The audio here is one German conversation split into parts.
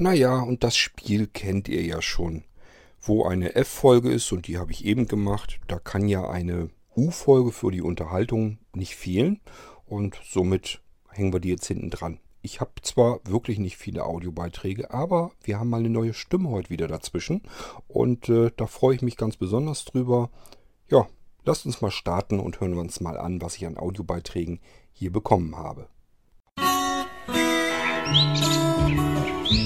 Naja, und das Spiel kennt ihr ja schon. Wo eine F-Folge ist, und die habe ich eben gemacht, da kann ja eine U-Folge für die Unterhaltung nicht fehlen. Und somit hängen wir die jetzt hinten dran. Ich habe zwar wirklich nicht viele Audiobeiträge, aber wir haben mal eine neue Stimme heute wieder dazwischen. Und äh, da freue ich mich ganz besonders drüber. Ja, lasst uns mal starten und hören wir uns mal an, was ich an Audiobeiträgen hier bekommen habe. Einen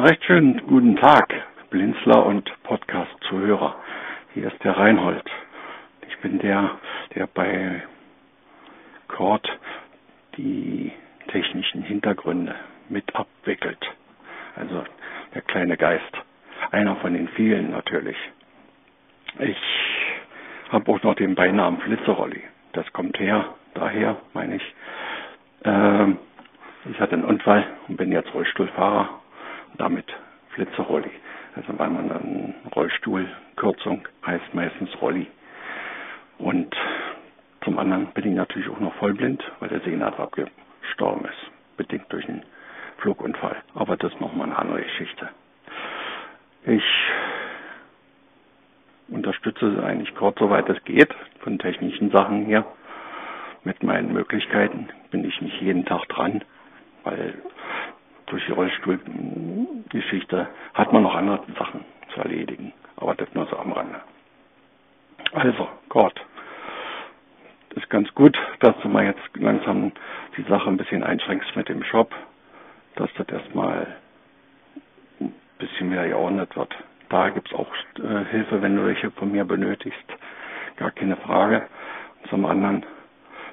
recht schönen guten Tag, Blinzler und Podcast-Zuhörer. Hier ist der Reinhold. Ich bin der, der bei Cord die technischen Hintergründe mit abwickelt. Also der kleine Geist. Einer von den vielen natürlich. Ich habe auch noch den Beinamen Flitzerolli. Das kommt her, daher meine ich. Ähm, ich hatte einen Unfall und bin jetzt Rollstuhlfahrer damit Flitzerolli. Also weil man dann Rollstuhlkürzung heißt meistens Rolli. Und zum anderen bin ich natürlich auch noch vollblind, weil der Sehnerv abgestorben ist, bedingt durch einen Flugunfall. Aber das ist nochmal eine andere Geschichte. Ich unterstütze eigentlich kurz, soweit es geht, von technischen Sachen her. Mit meinen Möglichkeiten bin ich nicht jeden Tag dran, weil durch die Rollstuhlgeschichte hat man noch andere Sachen zu erledigen. Aber das nur so am Rande. Also, Gott. Das ist ganz gut, dass du mal jetzt langsam die Sache ein bisschen einschränkst mit dem Shop, dass das erstmal ein bisschen mehr geordnet wird. Da gibt es auch äh, Hilfe, wenn du welche von mir benötigst. Gar keine Frage. Und zum anderen,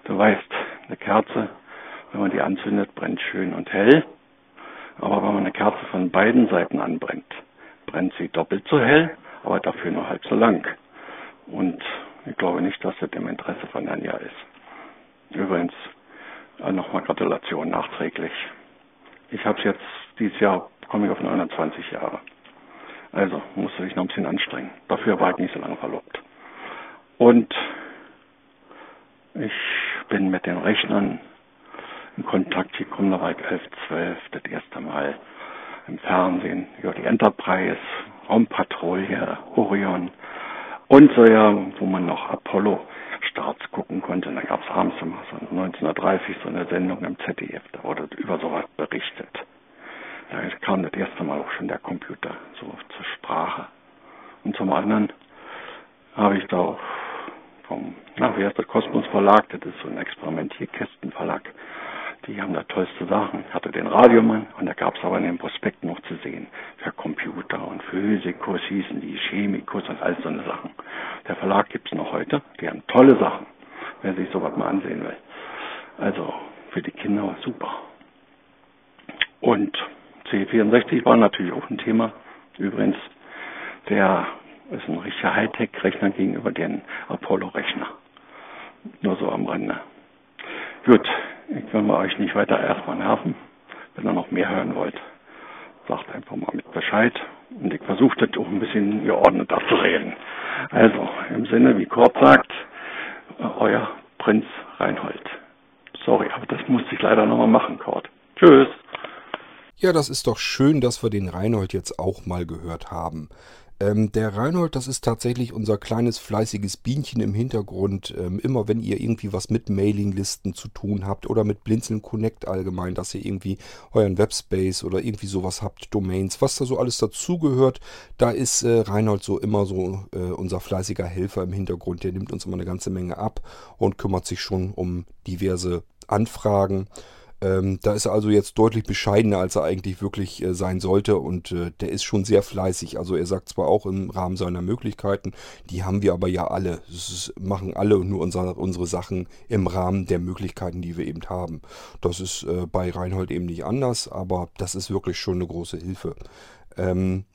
du weißt, eine Kerze, wenn man die anzündet, brennt schön und hell. Aber wenn man eine Kerze von beiden Seiten anbrennt, brennt sie doppelt so hell, aber dafür nur halb so lang. Und ich glaube nicht, dass das im Interesse von Anja ist. Übrigens, äh, nochmal Gratulation nachträglich. Ich habe es jetzt, dieses Jahr komme ich auf 29 Jahre. Also musste ich noch ein bisschen anstrengen. Dafür war ich nicht so lange verlobt. Und ich bin mit den Rechnern in Kontakt gekommen, da war ich 11, 12, das erste Mal im Fernsehen, ja, die Enterprise, Raumpatrouille, Orion und so ja, wo man noch Apollo-Starts gucken konnte. Da gab es abends immer so 1930 so eine Sendung im ZDF, da wurde über sowas berichtet. Da kam das erste Mal auch schon der Computer so zur Sprache. Und zum anderen habe ich da auch vom, na, wie heißt der Kosmos Verlag, das ist so ein Experimentierkästenverlag, die haben da tollste Sachen. Ich hatte den Radiomann und da gab es aber in den Prospekten noch zu sehen. Für Computer und Physikus hießen die, Chemikus und all so eine Sachen. Der Verlag gibt es noch heute. Die haben tolle Sachen, wer sich sowas mal ansehen will. Also für die Kinder super. Und C64 war natürlich auch ein Thema. Übrigens, der ist ein richtiger Hightech-Rechner gegenüber den Apollo-Rechner. Nur so am Rande. Gut, ich will mal euch nicht weiter erstmal nerven. Wenn ihr noch mehr hören wollt, sagt einfach mal mit Bescheid. Und ich versuche das auch ein bisschen geordneter zu reden. Also, im Sinne, wie Kurt sagt, euer Prinz Reinhold. Sorry, aber das musste ich leider nochmal machen, Kurt. Tschüss. Ja, das ist doch schön, dass wir den Reinhold jetzt auch mal gehört haben. Ähm, der Reinhold, das ist tatsächlich unser kleines fleißiges Bienchen im Hintergrund. Ähm, immer wenn ihr irgendwie was mit Mailinglisten zu tun habt oder mit Blinzeln Connect allgemein, dass ihr irgendwie euren Webspace oder irgendwie sowas habt, Domains, was da so alles dazugehört, da ist äh, Reinhold so immer so äh, unser fleißiger Helfer im Hintergrund. Der nimmt uns immer eine ganze Menge ab und kümmert sich schon um diverse Anfragen. Ähm, da ist er also jetzt deutlich bescheidener, als er eigentlich wirklich äh, sein sollte. Und äh, der ist schon sehr fleißig. Also er sagt zwar auch im Rahmen seiner Möglichkeiten, die haben wir aber ja alle. Das machen alle nur unser, unsere Sachen im Rahmen der Möglichkeiten, die wir eben haben. Das ist äh, bei Reinhold eben nicht anders, aber das ist wirklich schon eine große Hilfe. Ähm,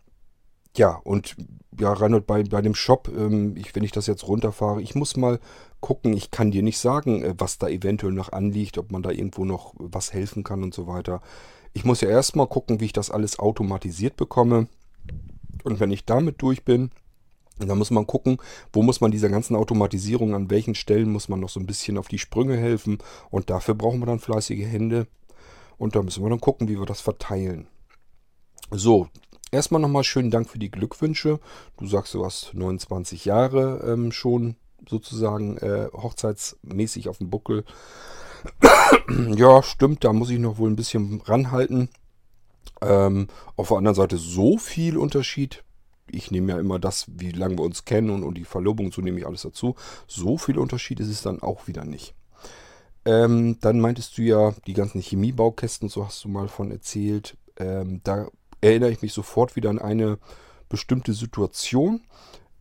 ja, und ja, Reinhold, bei, bei dem Shop, ähm, ich, wenn ich das jetzt runterfahre, ich muss mal gucken. Ich kann dir nicht sagen, äh, was da eventuell noch anliegt, ob man da irgendwo noch was helfen kann und so weiter. Ich muss ja erstmal gucken, wie ich das alles automatisiert bekomme. Und wenn ich damit durch bin, dann muss man gucken, wo muss man dieser ganzen Automatisierung, an welchen Stellen muss man noch so ein bisschen auf die Sprünge helfen. Und dafür brauchen wir dann fleißige Hände. Und da müssen wir dann gucken, wie wir das verteilen. So, erstmal nochmal schönen Dank für die Glückwünsche. Du sagst, du hast 29 Jahre ähm, schon sozusagen äh, hochzeitsmäßig auf dem Buckel. ja, stimmt, da muss ich noch wohl ein bisschen ranhalten. Ähm, auf der anderen Seite so viel Unterschied. Ich nehme ja immer das, wie lange wir uns kennen und, und die Verlobung, so nehme ich alles dazu. So viel Unterschied ist es dann auch wieder nicht. Ähm, dann meintest du ja, die ganzen Chemiebaukästen, so hast du mal von erzählt. Ähm, da erinnere ich mich sofort wieder an eine bestimmte Situation.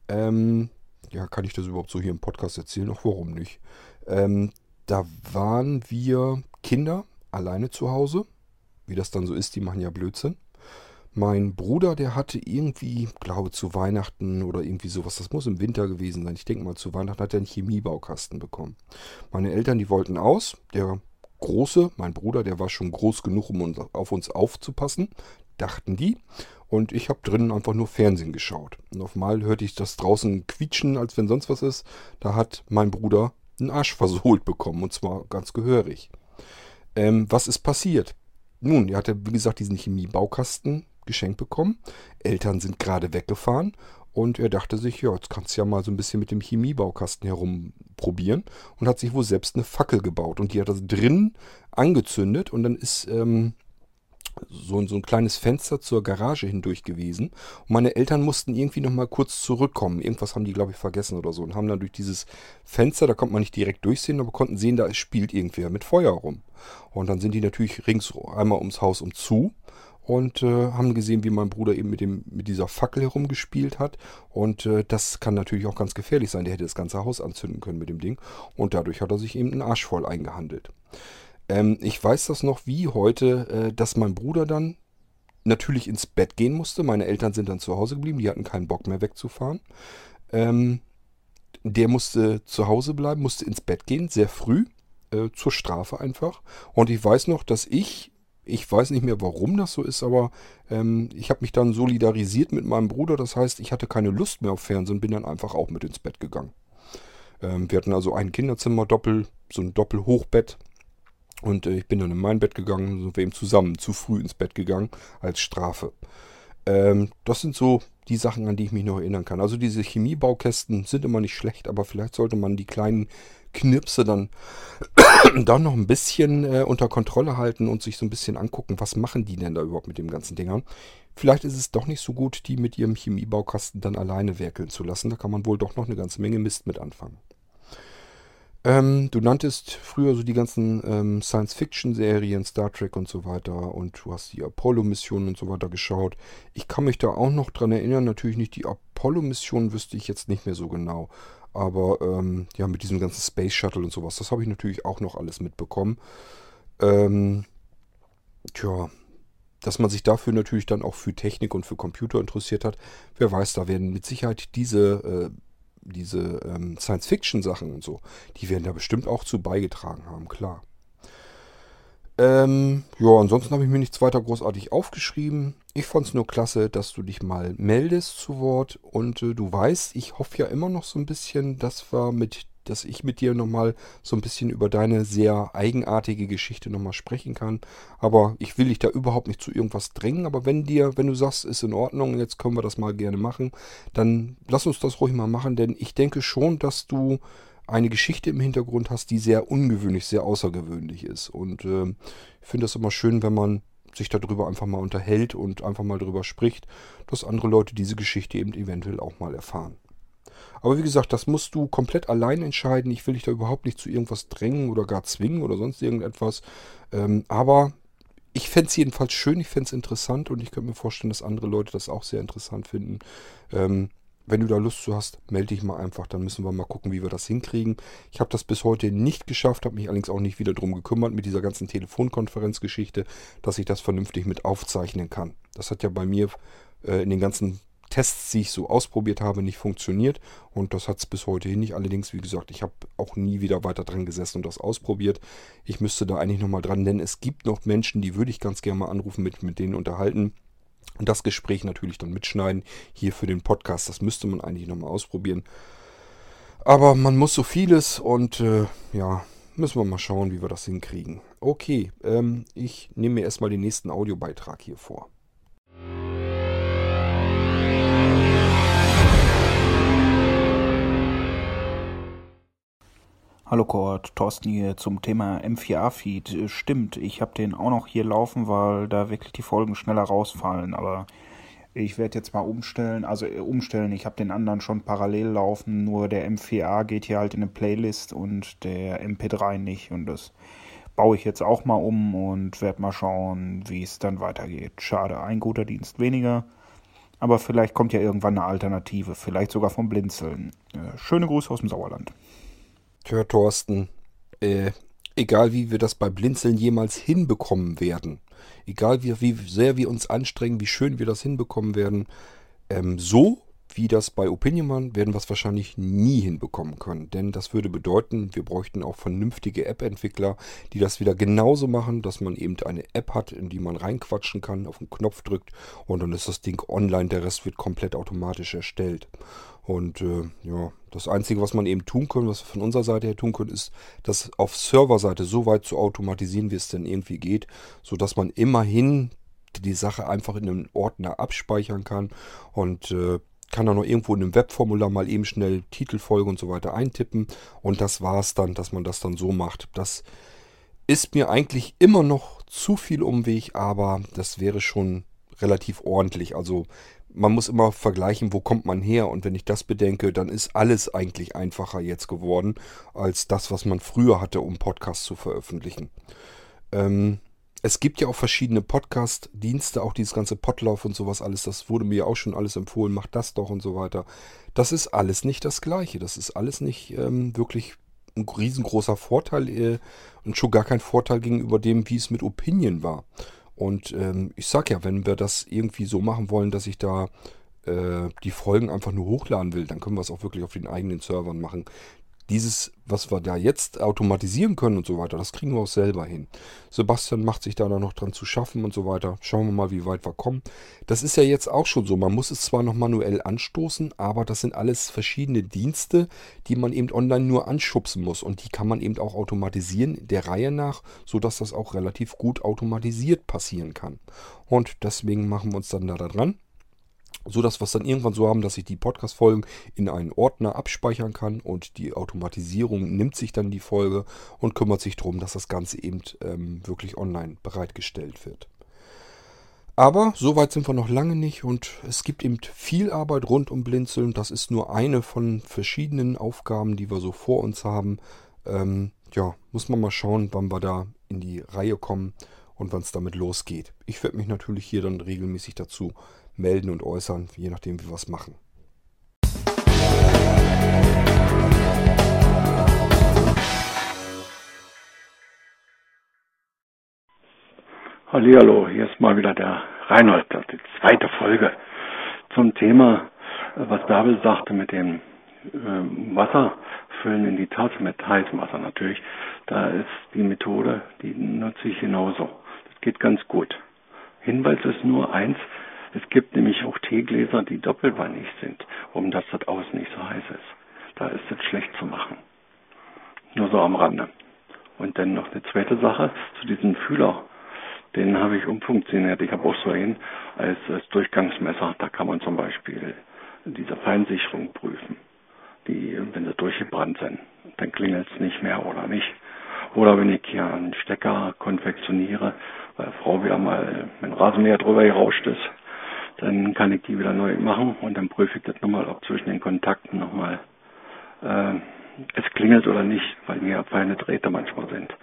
Ähm, ja, kann ich das überhaupt so hier im Podcast erzählen? Auch warum nicht? Ähm, da waren wir Kinder alleine zu Hause. Wie das dann so ist, die machen ja Blödsinn. Mein Bruder, der hatte irgendwie, glaube zu Weihnachten oder irgendwie sowas, das muss im Winter gewesen sein. Ich denke mal, zu Weihnachten hat er einen Chemiebaukasten bekommen. Meine Eltern, die wollten aus. Der Große, mein Bruder, der war schon groß genug, um auf uns aufzupassen, dachten die. Und ich habe drinnen einfach nur Fernsehen geschaut. Und auf einmal hörte ich das draußen quietschen, als wenn sonst was ist. Da hat mein Bruder einen Arsch versohlt bekommen. Und zwar ganz gehörig. Ähm, was ist passiert? Nun, er hatte, wie gesagt, diesen Chemiebaukasten geschenkt bekommen. Eltern sind gerade weggefahren. Und er dachte sich, ja, jetzt kannst du ja mal so ein bisschen mit dem Chemiebaukasten herumprobieren. Und hat sich wohl selbst eine Fackel gebaut. Und die hat das drin angezündet. Und dann ist ähm, so, so ein kleines Fenster zur Garage hindurch gewesen. Und meine Eltern mussten irgendwie noch mal kurz zurückkommen. Irgendwas haben die, glaube ich, vergessen oder so. Und haben dann durch dieses Fenster, da konnte man nicht direkt durchsehen, aber konnten sehen, da spielt irgendwer mit Feuer rum. Und dann sind die natürlich rings einmal ums Haus um zu und äh, haben gesehen, wie mein Bruder eben mit, dem, mit dieser Fackel herumgespielt hat. Und äh, das kann natürlich auch ganz gefährlich sein. Der hätte das ganze Haus anzünden können mit dem Ding. Und dadurch hat er sich eben einen Arsch voll eingehandelt. Ähm, ich weiß das noch wie heute, äh, dass mein Bruder dann natürlich ins Bett gehen musste. Meine Eltern sind dann zu Hause geblieben, die hatten keinen Bock mehr wegzufahren. Ähm, der musste zu Hause bleiben, musste ins Bett gehen, sehr früh, äh, zur Strafe einfach. Und ich weiß noch, dass ich, ich weiß nicht mehr, warum das so ist, aber ähm, ich habe mich dann solidarisiert mit meinem Bruder. Das heißt, ich hatte keine Lust mehr auf Fernsehen und bin dann einfach auch mit ins Bett gegangen. Ähm, wir hatten also ein Kinderzimmer, Doppel, so ein Doppelhochbett und äh, ich bin dann in mein Bett gegangen, sind wir eben zusammen zu früh ins Bett gegangen als Strafe. Ähm, das sind so die Sachen, an die ich mich noch erinnern kann. Also diese Chemiebaukästen sind immer nicht schlecht, aber vielleicht sollte man die kleinen Knirpse dann, dann noch ein bisschen äh, unter Kontrolle halten und sich so ein bisschen angucken, was machen die denn da überhaupt mit dem ganzen Dingern. Vielleicht ist es doch nicht so gut, die mit ihrem Chemiebaukasten dann alleine werkeln zu lassen. Da kann man wohl doch noch eine ganze Menge Mist mit anfangen. Ähm, du nanntest früher so die ganzen ähm, Science-Fiction-Serien, Star Trek und so weiter und du hast die Apollo-Missionen und so weiter geschaut. Ich kann mich da auch noch dran erinnern, natürlich nicht die Apollo-Missionen wüsste ich jetzt nicht mehr so genau. Aber ähm, ja, mit diesem ganzen Space Shuttle und sowas, das habe ich natürlich auch noch alles mitbekommen. Ähm, tja, dass man sich dafür natürlich dann auch für Technik und für Computer interessiert hat. Wer weiß, da werden mit Sicherheit diese äh, diese ähm, Science-Fiction-Sachen und so, die werden da bestimmt auch zu beigetragen haben, klar. Ähm, ja, ansonsten habe ich mir nichts weiter großartig aufgeschrieben. Ich fand es nur klasse, dass du dich mal meldest zu Wort. Und äh, du weißt, ich hoffe ja immer noch so ein bisschen, dass wir mit dass ich mit dir nochmal so ein bisschen über deine sehr eigenartige Geschichte nochmal sprechen kann. Aber ich will dich da überhaupt nicht zu irgendwas drängen. Aber wenn dir, wenn du sagst, ist in Ordnung, jetzt können wir das mal gerne machen, dann lass uns das ruhig mal machen, denn ich denke schon, dass du eine Geschichte im Hintergrund hast, die sehr ungewöhnlich, sehr außergewöhnlich ist. Und äh, ich finde das immer schön, wenn man sich darüber einfach mal unterhält und einfach mal darüber spricht, dass andere Leute diese Geschichte eben eventuell auch mal erfahren. Aber wie gesagt, das musst du komplett allein entscheiden. Ich will dich da überhaupt nicht zu irgendwas drängen oder gar zwingen oder sonst irgendetwas. Ähm, aber ich fände es jedenfalls schön, ich fände es interessant und ich könnte mir vorstellen, dass andere Leute das auch sehr interessant finden. Ähm, wenn du da Lust zu hast, melde dich mal einfach. Dann müssen wir mal gucken, wie wir das hinkriegen. Ich habe das bis heute nicht geschafft, habe mich allerdings auch nicht wieder darum gekümmert mit dieser ganzen Telefonkonferenzgeschichte, dass ich das vernünftig mit aufzeichnen kann. Das hat ja bei mir äh, in den ganzen Tests, die ich so ausprobiert habe, nicht funktioniert. Und das hat es bis heute hin nicht. Allerdings, wie gesagt, ich habe auch nie wieder weiter dran gesessen und das ausprobiert. Ich müsste da eigentlich nochmal dran, denn es gibt noch Menschen, die würde ich ganz gerne mal anrufen, mit, mit denen unterhalten. Und das Gespräch natürlich dann mitschneiden hier für den Podcast. Das müsste man eigentlich nochmal ausprobieren. Aber man muss so vieles und äh, ja, müssen wir mal schauen, wie wir das hinkriegen. Okay, ähm, ich nehme mir erstmal den nächsten Audiobeitrag hier vor. Hallo Kurt, Thorsten hier zum Thema M4A-Feed. Stimmt, ich habe den auch noch hier laufen, weil da wirklich die Folgen schneller rausfallen. Aber ich werde jetzt mal umstellen, also äh, umstellen. Ich habe den anderen schon parallel laufen, nur der M4A geht hier halt in eine Playlist und der MP3 nicht. Und das baue ich jetzt auch mal um und werde mal schauen, wie es dann weitergeht. Schade, ein guter Dienst weniger. Aber vielleicht kommt ja irgendwann eine Alternative, vielleicht sogar vom Blinzeln. Äh, schöne Grüße aus dem Sauerland. Tja, Thorsten, äh, egal wie wir das bei Blinzeln jemals hinbekommen werden, egal wie, wie sehr wir uns anstrengen, wie schön wir das hinbekommen werden, ähm, so wie das bei Opinionman werden wir es wahrscheinlich nie hinbekommen können. Denn das würde bedeuten, wir bräuchten auch vernünftige App-Entwickler, die das wieder genauso machen, dass man eben eine App hat, in die man reinquatschen kann, auf den Knopf drückt und dann ist das Ding online, der Rest wird komplett automatisch erstellt. Und äh, ja, das Einzige, was man eben tun können, was wir von unserer Seite her tun können, ist, das auf Serverseite so weit zu automatisieren, wie es denn irgendwie geht, sodass man immerhin die Sache einfach in einem Ordner abspeichern kann und äh, kann dann noch irgendwo in einem Webformular mal eben schnell Titelfolge und so weiter eintippen und das war es dann, dass man das dann so macht. Das ist mir eigentlich immer noch zu viel Umweg, aber das wäre schon relativ ordentlich. Also man muss immer vergleichen, wo kommt man her. Und wenn ich das bedenke, dann ist alles eigentlich einfacher jetzt geworden, als das, was man früher hatte, um Podcasts zu veröffentlichen. Ähm, es gibt ja auch verschiedene Podcast-Dienste, auch dieses ganze Podlauf und sowas alles. Das wurde mir ja auch schon alles empfohlen, macht das doch und so weiter. Das ist alles nicht das Gleiche. Das ist alles nicht ähm, wirklich ein riesengroßer Vorteil äh, und schon gar kein Vorteil gegenüber dem, wie es mit Opinion war. Und ähm, ich sag ja, wenn wir das irgendwie so machen wollen, dass ich da äh, die Folgen einfach nur hochladen will, dann können wir es auch wirklich auf den eigenen Servern machen dieses, was wir da jetzt automatisieren können und so weiter, das kriegen wir auch selber hin. Sebastian macht sich da noch dran zu schaffen und so weiter. Schauen wir mal, wie weit wir kommen. Das ist ja jetzt auch schon so. Man muss es zwar noch manuell anstoßen, aber das sind alles verschiedene Dienste, die man eben online nur anschubsen muss. Und die kann man eben auch automatisieren, der Reihe nach, sodass das auch relativ gut automatisiert passieren kann. Und deswegen machen wir uns dann da dran so dass wir es dann irgendwann so haben, dass ich die Podcast-Folgen in einen Ordner abspeichern kann und die Automatisierung nimmt sich dann die Folge und kümmert sich darum, dass das Ganze eben ähm, wirklich online bereitgestellt wird. Aber so weit sind wir noch lange nicht und es gibt eben viel Arbeit rund um Blinzeln. Das ist nur eine von verschiedenen Aufgaben, die wir so vor uns haben. Ähm, ja, muss man mal schauen, wann wir da in die Reihe kommen und wann es damit losgeht. Ich werde mich natürlich hier dann regelmäßig dazu melden und äußern, je nachdem, wie wir es machen. Hallo, hier ist mal wieder der Reinhold, die zweite Folge zum Thema, was Bärbel sagte mit dem äh, Wasser füllen in die Tasse mit heißem Wasser natürlich. Da ist die Methode, die nutze ich genauso. Das geht ganz gut. Hinweis ist nur eins, es gibt nämlich auch Teegläser, die doppelwandig sind, um dass das Außen nicht so heiß ist. Da ist es schlecht zu machen. Nur so am Rande. Und dann noch eine zweite Sache zu diesem Fühler. Den habe ich umfunktioniert. Ich habe auch so einen als, als Durchgangsmesser. Da kann man zum Beispiel diese Feinsicherung prüfen. Die, wenn sie durchgebrannt sind, dann klingelt es nicht mehr oder nicht. Oder wenn ich hier einen Stecker konfektioniere, weil Frau wieder mal mein Rasenmäher drüber gerauscht ist, dann kann ich die wieder neu machen und dann prüfe ich das nochmal, ob zwischen den Kontakten nochmal äh, es klingelt oder nicht, weil mir feine Drähte manchmal sind.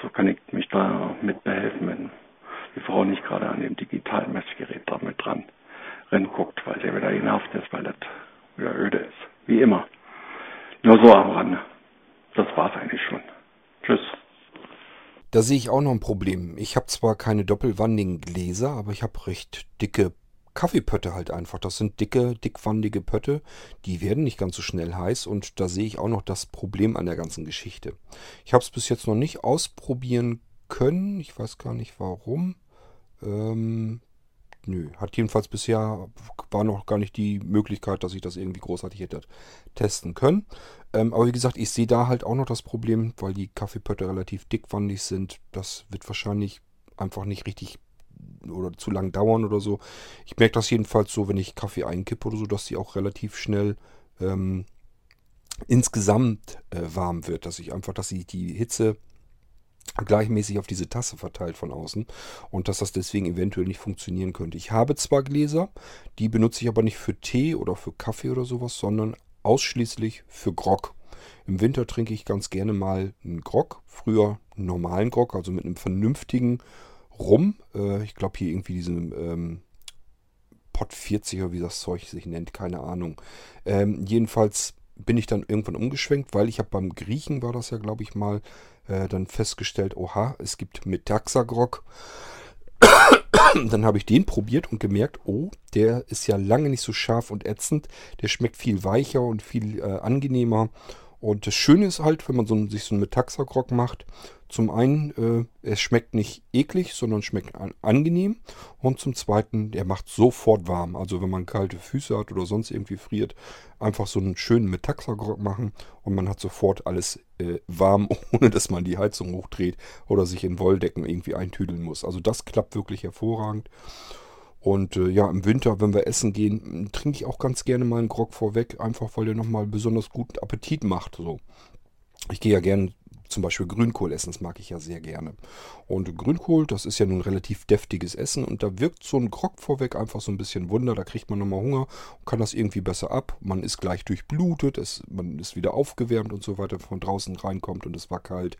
So kann ich mich da mit behelfen, wenn die Frau nicht gerade an dem digitalen Messgerät da mit dran guckt, weil der wieder genervt ist, weil das wieder öde ist. Wie immer. Nur so am Rande. Das war's eigentlich schon. Tschüss. Da sehe ich auch noch ein Problem. Ich habe zwar keine doppelwandigen Gläser, aber ich habe recht dicke Kaffeepötte halt einfach. Das sind dicke, dickwandige Pötte. Die werden nicht ganz so schnell heiß und da sehe ich auch noch das Problem an der ganzen Geschichte. Ich habe es bis jetzt noch nicht ausprobieren können. Ich weiß gar nicht warum. Ähm, nö. Hat jedenfalls bisher, war noch gar nicht die Möglichkeit, dass ich das irgendwie großartig hätte testen können. Ähm, aber wie gesagt, ich sehe da halt auch noch das Problem, weil die Kaffeepötte relativ dickwandig sind. Das wird wahrscheinlich einfach nicht richtig oder zu lang dauern oder so. Ich merke das jedenfalls so, wenn ich Kaffee einkippe oder so, dass die auch relativ schnell ähm, insgesamt äh, warm wird. Dass ich einfach, dass sie die Hitze gleichmäßig auf diese Tasse verteilt von außen und dass das deswegen eventuell nicht funktionieren könnte. Ich habe zwar Gläser, die benutze ich aber nicht für Tee oder für Kaffee oder sowas, sondern ausschließlich für Grog. Im Winter trinke ich ganz gerne mal einen Grog, früher einen normalen Grog, also mit einem vernünftigen Rum. Äh, ich glaube hier irgendwie diesen ähm, Pot 40 oder wie das Zeug sich nennt, keine Ahnung. Ähm, jedenfalls bin ich dann irgendwann umgeschwenkt, weil ich habe beim Griechen war das ja, glaube ich mal, äh, dann festgestellt, oha, es gibt Metaxagrog. dann habe ich den probiert und gemerkt, oh, der ist ja lange nicht so scharf und ätzend. Der schmeckt viel weicher und viel äh, angenehmer. Und das Schöne ist halt, wenn man so, sich so einen Metaxa-Grog macht, zum einen, äh, es schmeckt nicht eklig, sondern schmeckt an, angenehm. Und zum zweiten, der macht sofort warm. Also wenn man kalte Füße hat oder sonst irgendwie friert, einfach so einen schönen Metaxa-Grog machen und man hat sofort alles äh, warm, ohne dass man die Heizung hochdreht oder sich in Wolldecken irgendwie eintüdeln muss. Also das klappt wirklich hervorragend. Und äh, ja, im Winter, wenn wir essen gehen, trinke ich auch ganz gerne mal einen Grog vorweg, einfach weil der nochmal besonders guten Appetit macht. So. Ich gehe ja gerne zum Beispiel Grünkohl essen, das mag ich ja sehr gerne. Und Grünkohl, das ist ja nun relativ deftiges Essen und da wirkt so ein Grog vorweg einfach so ein bisschen Wunder, da kriegt man nochmal Hunger und kann das irgendwie besser ab. Man ist gleich durchblutet, es, man ist wieder aufgewärmt und so weiter, von draußen reinkommt und es war kalt.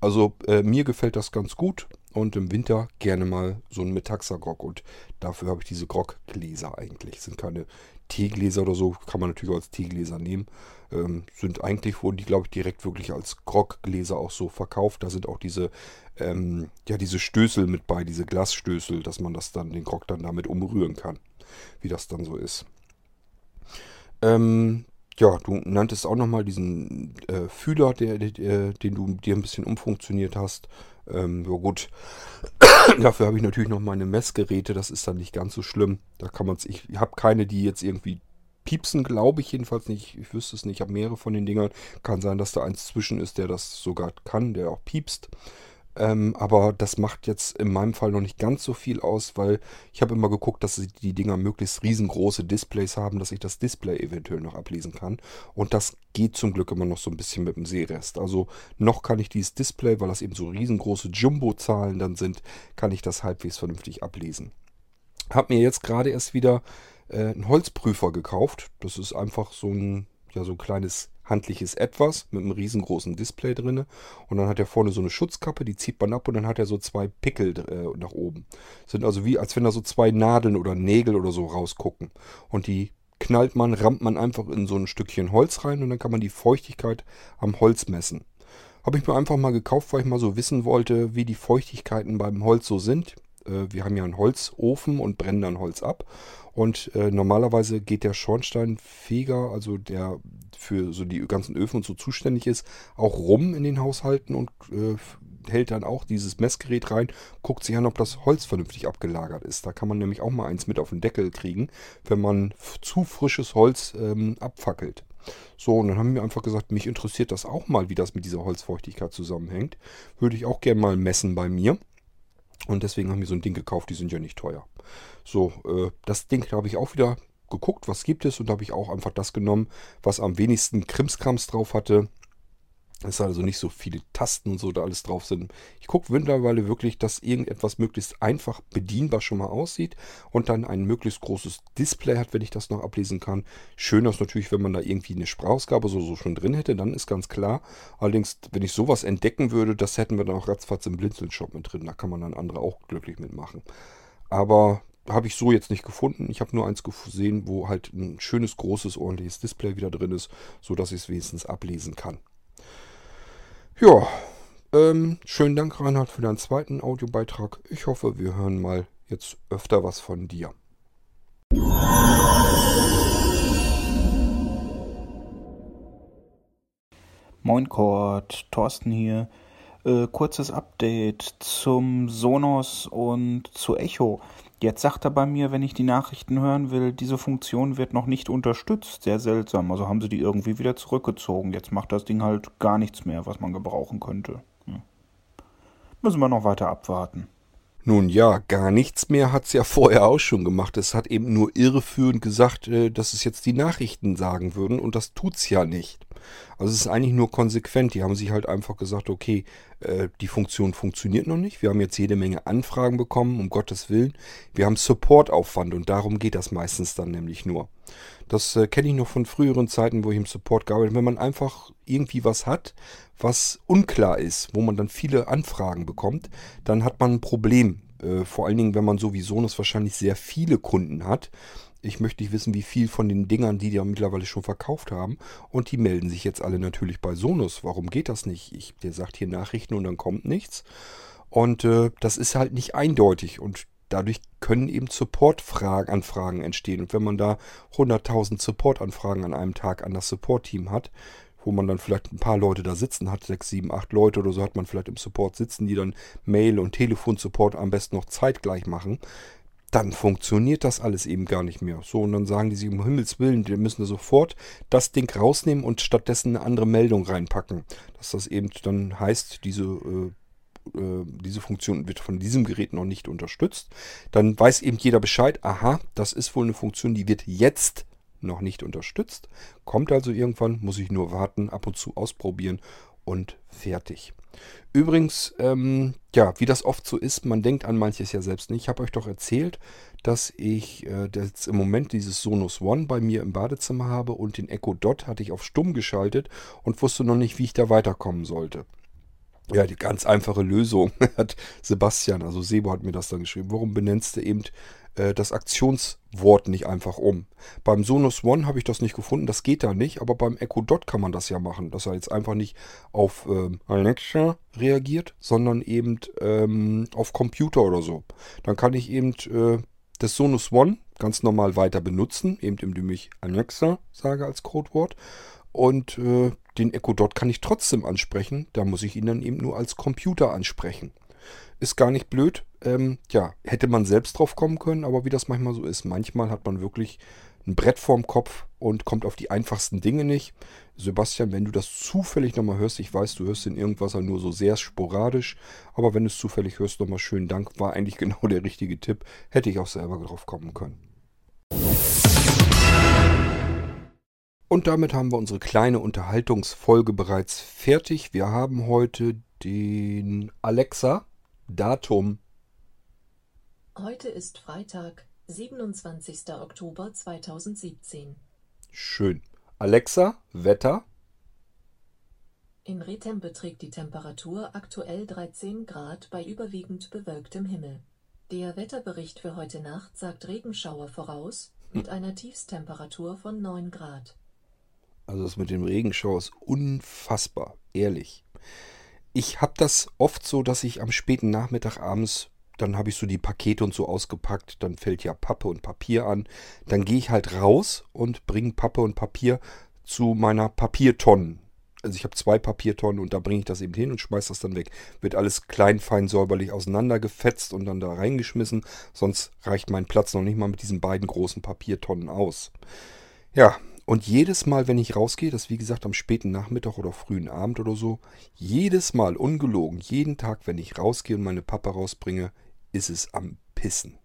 Also äh, mir gefällt das ganz gut und im Winter gerne mal so ein Metaxa-Grog und dafür habe ich diese Groggläser eigentlich. Sind keine Teegläser oder so, kann man natürlich auch als Teegläser nehmen. Ähm, sind eigentlich, wurden die, glaube ich, direkt wirklich als Groggläser auch so verkauft. Da sind auch diese, ähm, ja, diese Stößel mit bei, diese Glasstößel, dass man das dann, den Grog dann damit umrühren kann. Wie das dann so ist. Ähm, ja, du nanntest auch nochmal diesen äh, Fühler, der, der, den du dir ein bisschen umfunktioniert hast. Ähm, ja gut, dafür habe ich natürlich noch meine Messgeräte, das ist dann nicht ganz so schlimm. Da kann man ich habe keine, die jetzt irgendwie piepsen, glaube ich jedenfalls nicht. Ich wüsste es nicht, ich habe mehrere von den Dingern. Kann sein, dass da eins zwischen ist, der das sogar kann, der auch piepst. Ähm, aber das macht jetzt in meinem Fall noch nicht ganz so viel aus, weil ich habe immer geguckt, dass die Dinger möglichst riesengroße Displays haben, dass ich das Display eventuell noch ablesen kann. Und das geht zum Glück immer noch so ein bisschen mit dem Seerest. Also noch kann ich dieses Display, weil das eben so riesengroße Jumbo-Zahlen dann sind, kann ich das halbwegs vernünftig ablesen. Hab mir jetzt gerade erst wieder äh, einen Holzprüfer gekauft. Das ist einfach so ein, ja, so ein kleines handliches Etwas mit einem riesengroßen Display drin. Und dann hat er vorne so eine Schutzkappe, die zieht man ab und dann hat er so zwei Pickel äh, nach oben. Sind also wie, als wenn da so zwei Nadeln oder Nägel oder so rausgucken. Und die knallt man, rammt man einfach in so ein Stückchen Holz rein und dann kann man die Feuchtigkeit am Holz messen. Habe ich mir einfach mal gekauft, weil ich mal so wissen wollte, wie die Feuchtigkeiten beim Holz so sind. Äh, wir haben ja einen Holzofen und brennen dann Holz ab. Und äh, normalerweise geht der Schornsteinfeger, also der für so die ganzen Öfen und so zuständig ist, auch rum in den Haushalten und äh, hält dann auch dieses Messgerät rein, guckt sich an, ob das Holz vernünftig abgelagert ist. Da kann man nämlich auch mal eins mit auf den Deckel kriegen, wenn man zu frisches Holz ähm, abfackelt. So, und dann haben wir einfach gesagt, mich interessiert das auch mal, wie das mit dieser Holzfeuchtigkeit zusammenhängt. Würde ich auch gerne mal messen bei mir. Und deswegen haben wir so ein Ding gekauft, die sind ja nicht teuer. So, äh, das Ding habe ich auch wieder geguckt, was gibt es und habe ich auch einfach das genommen, was am wenigsten Krimskrams drauf hatte. Es also nicht so viele Tasten und so da alles drauf sind. Ich gucke mittlerweile wirklich, dass irgendetwas möglichst einfach bedienbar schon mal aussieht und dann ein möglichst großes Display hat, wenn ich das noch ablesen kann. Schön ist natürlich, wenn man da irgendwie eine Sprachausgabe so, so schon drin hätte, dann ist ganz klar. Allerdings, wenn ich sowas entdecken würde, das hätten wir dann auch ratzfatz im Blinzeln-Shop mit drin. Da kann man dann andere auch glücklich mitmachen. Aber habe ich so jetzt nicht gefunden. Ich habe nur eins gesehen, wo halt ein schönes, großes, ordentliches Display wieder drin ist, sodass ich es wenigstens ablesen kann. Ja, ähm, schönen Dank, Reinhard, für deinen zweiten Audiobeitrag. Ich hoffe, wir hören mal jetzt öfter was von dir. Moin Kurt, Thorsten hier. Äh, kurzes Update zum Sonos und zu Echo. Jetzt sagt er bei mir, wenn ich die Nachrichten hören will, diese Funktion wird noch nicht unterstützt. Sehr seltsam. Also haben sie die irgendwie wieder zurückgezogen. Jetzt macht das Ding halt gar nichts mehr, was man gebrauchen könnte. Hm. Müssen wir noch weiter abwarten. Nun ja, gar nichts mehr hat's ja vorher auch schon gemacht. Es hat eben nur irreführend gesagt, äh, dass es jetzt die Nachrichten sagen würden und das tut's ja nicht. Also es ist eigentlich nur konsequent. Die haben sich halt einfach gesagt, okay, äh, die Funktion funktioniert noch nicht. Wir haben jetzt jede Menge Anfragen bekommen, um Gottes Willen. Wir haben Supportaufwand und darum geht das meistens dann nämlich nur. Das äh, kenne ich noch von früheren Zeiten, wo ich im Support gearbeitet habe. Wenn man einfach irgendwie was hat, was unklar ist, wo man dann viele Anfragen bekommt, dann hat man ein Problem. Äh, vor allen Dingen, wenn man sowieso noch wahrscheinlich sehr viele Kunden hat. Ich möchte nicht wissen, wie viel von den Dingern, die die ja mittlerweile schon verkauft haben. Und die melden sich jetzt alle natürlich bei Sonus. Warum geht das nicht? Ich, der sagt hier Nachrichten und dann kommt nichts. Und äh, das ist halt nicht eindeutig. Und dadurch können eben Support-Anfragen entstehen. Und wenn man da 100.000 Support-Anfragen an einem Tag an das Support-Team hat, wo man dann vielleicht ein paar Leute da sitzen hat, sechs, sieben, acht Leute oder so hat man vielleicht im Support sitzen, die dann Mail- und Telefonsupport am besten noch zeitgleich machen, dann funktioniert das alles eben gar nicht mehr. So, und dann sagen die sich, um Himmels Willen, wir müssen sofort das Ding rausnehmen und stattdessen eine andere Meldung reinpacken. Dass das eben dann heißt, diese äh, äh, diese Funktion wird von diesem Gerät noch nicht unterstützt, dann weiß eben jeder Bescheid, aha, das ist wohl eine Funktion, die wird jetzt noch nicht unterstützt. Kommt also irgendwann, muss ich nur warten, ab und zu ausprobieren und fertig. Übrigens, ähm, ja, wie das oft so ist, man denkt an manches ja selbst nicht. Ich habe euch doch erzählt, dass ich äh, jetzt im Moment dieses Sonos One bei mir im Badezimmer habe und den Echo Dot hatte ich auf stumm geschaltet und wusste noch nicht, wie ich da weiterkommen sollte. Ja, die ganz einfache Lösung hat Sebastian, also Sebo hat mir das dann geschrieben. Warum benennst du eben äh, das Aktionswort nicht einfach um? Beim Sonos One habe ich das nicht gefunden, das geht da nicht, aber beim Echo Dot kann man das ja machen, dass er jetzt einfach nicht auf ähm, Alexa reagiert, sondern eben ähm, auf Computer oder so. Dann kann ich eben äh, das Sonos One ganz normal weiter benutzen, eben indem ich Alexa sage als Codewort. Und äh, den Echo Dot kann ich trotzdem ansprechen. Da muss ich ihn dann eben nur als Computer ansprechen. Ist gar nicht blöd. Ähm, ja, hätte man selbst drauf kommen können, aber wie das manchmal so ist. Manchmal hat man wirklich ein Brett vorm Kopf und kommt auf die einfachsten Dinge nicht. Sebastian, wenn du das zufällig nochmal hörst, ich weiß, du hörst in irgendwas nur so sehr sporadisch, aber wenn du es zufällig hörst, nochmal schönen Dank, war eigentlich genau der richtige Tipp. Hätte ich auch selber drauf kommen können. Und damit haben wir unsere kleine Unterhaltungsfolge bereits fertig. Wir haben heute den Alexa Datum. Heute ist Freitag, 27. Oktober 2017. Schön. Alexa, Wetter. In Rethem beträgt die Temperatur aktuell 13 Grad bei überwiegend bewölktem Himmel. Der Wetterbericht für heute Nacht sagt Regenschauer voraus mit einer Tiefstemperatur von 9 Grad. Also das mit dem Regenschauer ist unfassbar, ehrlich. Ich habe das oft so, dass ich am späten Nachmittag abends, dann habe ich so die Pakete und so ausgepackt, dann fällt ja Pappe und Papier an. Dann gehe ich halt raus und bringe Pappe und Papier zu meiner Papiertonne. Also ich habe zwei Papiertonnen und da bringe ich das eben hin und schmeiße das dann weg. Wird alles klein, fein, säuberlich auseinandergefetzt und dann da reingeschmissen. Sonst reicht mein Platz noch nicht mal mit diesen beiden großen Papiertonnen aus. Ja, und jedes Mal, wenn ich rausgehe, das wie gesagt am späten Nachmittag oder frühen Abend oder so, jedes Mal ungelogen, jeden Tag, wenn ich rausgehe und meine Papa rausbringe, ist es am Pissen.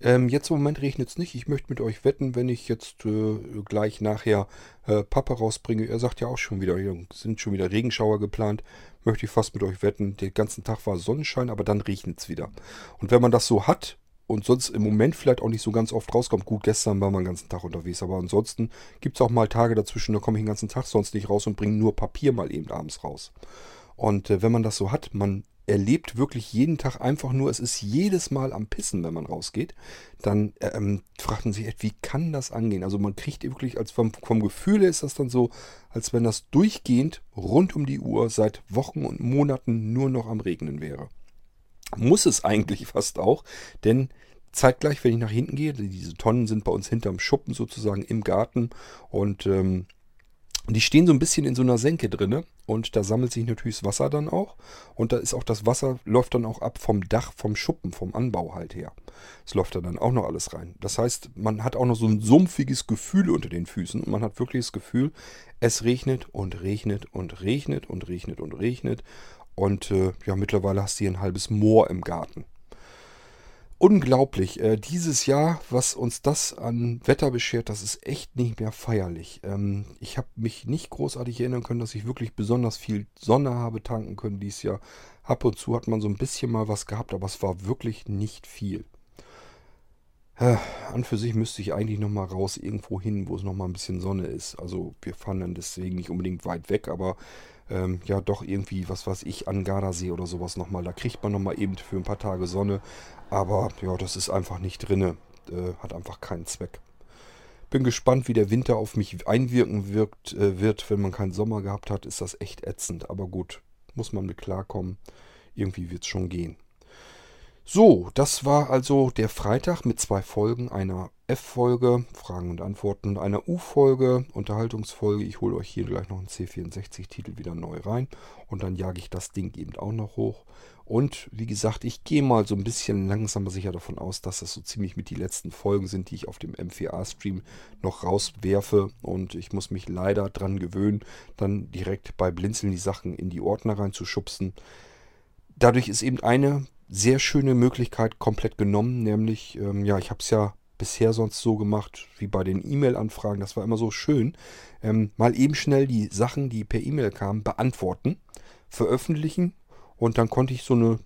Ähm, jetzt im Moment regnet es nicht. Ich möchte mit euch wetten, wenn ich jetzt äh, gleich nachher äh, Papa rausbringe. Er sagt ja auch schon wieder, sind schon wieder Regenschauer geplant. Möchte ich fast mit euch wetten. Den ganzen Tag war Sonnenschein, aber dann regnet es wieder. Und wenn man das so hat, und sonst im Moment vielleicht auch nicht so ganz oft rauskommt. Gut, gestern war man den ganzen Tag unterwegs, aber ansonsten gibt es auch mal Tage dazwischen, da komme ich den ganzen Tag sonst nicht raus und bringe nur Papier mal eben abends raus. Und äh, wenn man das so hat, man erlebt wirklich jeden Tag einfach nur, es ist jedes Mal am Pissen, wenn man rausgeht, dann ähm, fragt man sich, wie kann das angehen? Also man kriegt wirklich, als vom, vom Gefühl ist das dann so, als wenn das durchgehend rund um die Uhr seit Wochen und Monaten nur noch am Regnen wäre. Muss es eigentlich fast auch, denn zeitgleich, wenn ich nach hinten gehe, diese Tonnen sind bei uns hinterm Schuppen sozusagen im Garten und ähm, Die stehen so ein bisschen in so einer Senke drinne und da sammelt sich natürlich das Wasser dann auch. Und da ist auch das Wasser, läuft dann auch ab vom Dach, vom Schuppen, vom Anbau halt her. Es läuft da dann auch noch alles rein. Das heißt, man hat auch noch so ein sumpfiges Gefühl unter den Füßen. Und man hat wirklich das Gefühl, es regnet und regnet und regnet und regnet und regnet. Und äh, ja, mittlerweile hast du hier ein halbes Moor im Garten. Unglaublich. Äh, dieses Jahr, was uns das an Wetter beschert, das ist echt nicht mehr feierlich. Ähm, ich habe mich nicht großartig erinnern können, dass ich wirklich besonders viel Sonne habe tanken können dieses Jahr. Ab und zu hat man so ein bisschen mal was gehabt, aber es war wirklich nicht viel. Äh, an für sich müsste ich eigentlich nochmal raus irgendwo hin, wo es nochmal ein bisschen Sonne ist. Also wir fahren dann deswegen nicht unbedingt weit weg, aber ähm, ja doch irgendwie, was weiß ich, an Gardasee oder sowas nochmal. Da kriegt man nochmal eben für ein paar Tage Sonne. Aber ja, das ist einfach nicht drinne. Äh, hat einfach keinen Zweck. Bin gespannt, wie der Winter auf mich einwirken wirkt, äh, wird. Wenn man keinen Sommer gehabt hat, ist das echt ätzend. Aber gut, muss man mit klarkommen. Irgendwie wird es schon gehen. So, das war also der Freitag mit zwei Folgen, einer F-Folge, Fragen und Antworten, einer U-Folge, Unterhaltungsfolge. Ich hole euch hier gleich noch einen C64-Titel wieder neu rein und dann jage ich das Ding eben auch noch hoch. Und wie gesagt, ich gehe mal so ein bisschen langsam sicher davon aus, dass das so ziemlich mit die letzten Folgen sind, die ich auf dem M4A-Stream noch rauswerfe. Und ich muss mich leider dran gewöhnen, dann direkt bei Blinzeln die Sachen in die Ordner reinzuschubsen. Dadurch ist eben eine sehr schöne Möglichkeit komplett genommen, nämlich, ähm, ja, ich habe es ja bisher sonst so gemacht wie bei den E-Mail-Anfragen, das war immer so schön, ähm, mal eben schnell die Sachen, die per E-Mail kamen, beantworten, veröffentlichen und dann konnte ich so eine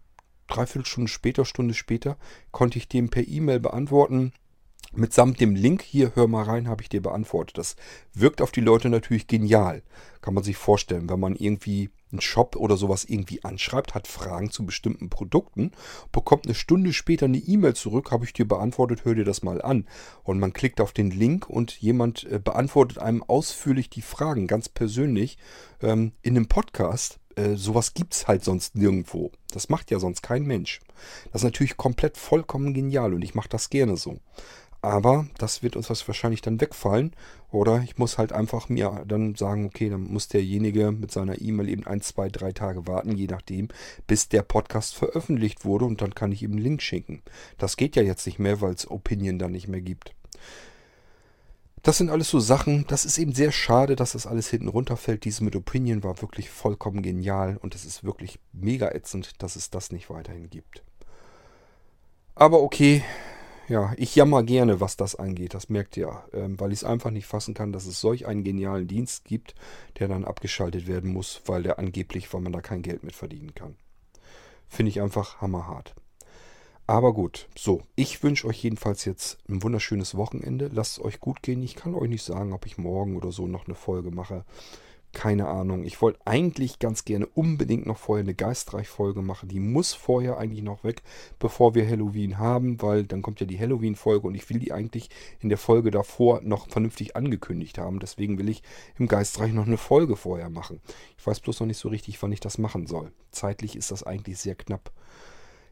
Dreiviertelstunde später, Stunde später, konnte ich dem per E-Mail beantworten, Mitsamt dem Link hier, hör mal rein, habe ich dir beantwortet. Das wirkt auf die Leute natürlich genial. Kann man sich vorstellen, wenn man irgendwie einen Shop oder sowas irgendwie anschreibt, hat Fragen zu bestimmten Produkten, bekommt eine Stunde später eine E-Mail zurück, habe ich dir beantwortet, hör dir das mal an. Und man klickt auf den Link und jemand äh, beantwortet einem ausführlich die Fragen, ganz persönlich, ähm, in einem Podcast. Äh, sowas gibt es halt sonst nirgendwo. Das macht ja sonst kein Mensch. Das ist natürlich komplett vollkommen genial und ich mache das gerne so. Aber das wird uns wahrscheinlich dann wegfallen. Oder ich muss halt einfach mir dann sagen, okay, dann muss derjenige mit seiner E-Mail eben ein, zwei, drei Tage warten, je nachdem, bis der Podcast veröffentlicht wurde und dann kann ich ihm einen Link schicken. Das geht ja jetzt nicht mehr, weil es Opinion dann nicht mehr gibt. Das sind alles so Sachen, das ist eben sehr schade, dass das alles hinten runterfällt. Diese mit Opinion war wirklich vollkommen genial und es ist wirklich mega ätzend, dass es das nicht weiterhin gibt. Aber okay, ja, ich jammer gerne, was das angeht, das merkt ihr, ähm, weil ich es einfach nicht fassen kann, dass es solch einen genialen Dienst gibt, der dann abgeschaltet werden muss, weil der angeblich, weil man da kein Geld mit verdienen kann. Finde ich einfach hammerhart. Aber gut, so, ich wünsche euch jedenfalls jetzt ein wunderschönes Wochenende. Lasst es euch gut gehen. Ich kann euch nicht sagen, ob ich morgen oder so noch eine Folge mache. Keine Ahnung. Ich wollte eigentlich ganz gerne unbedingt noch vorher eine Geistreich-Folge machen. Die muss vorher eigentlich noch weg, bevor wir Halloween haben, weil dann kommt ja die Halloween-Folge und ich will die eigentlich in der Folge davor noch vernünftig angekündigt haben. Deswegen will ich im Geistreich noch eine Folge vorher machen. Ich weiß bloß noch nicht so richtig, wann ich das machen soll. Zeitlich ist das eigentlich sehr knapp.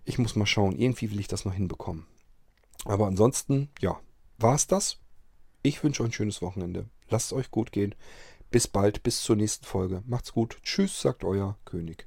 Ich muss mal schauen. Irgendwie will ich das noch hinbekommen. Aber ansonsten, ja, war es das. Ich wünsche euch ein schönes Wochenende. Lasst es euch gut gehen. Bis bald, bis zur nächsten Folge. Macht's gut. Tschüss, sagt euer König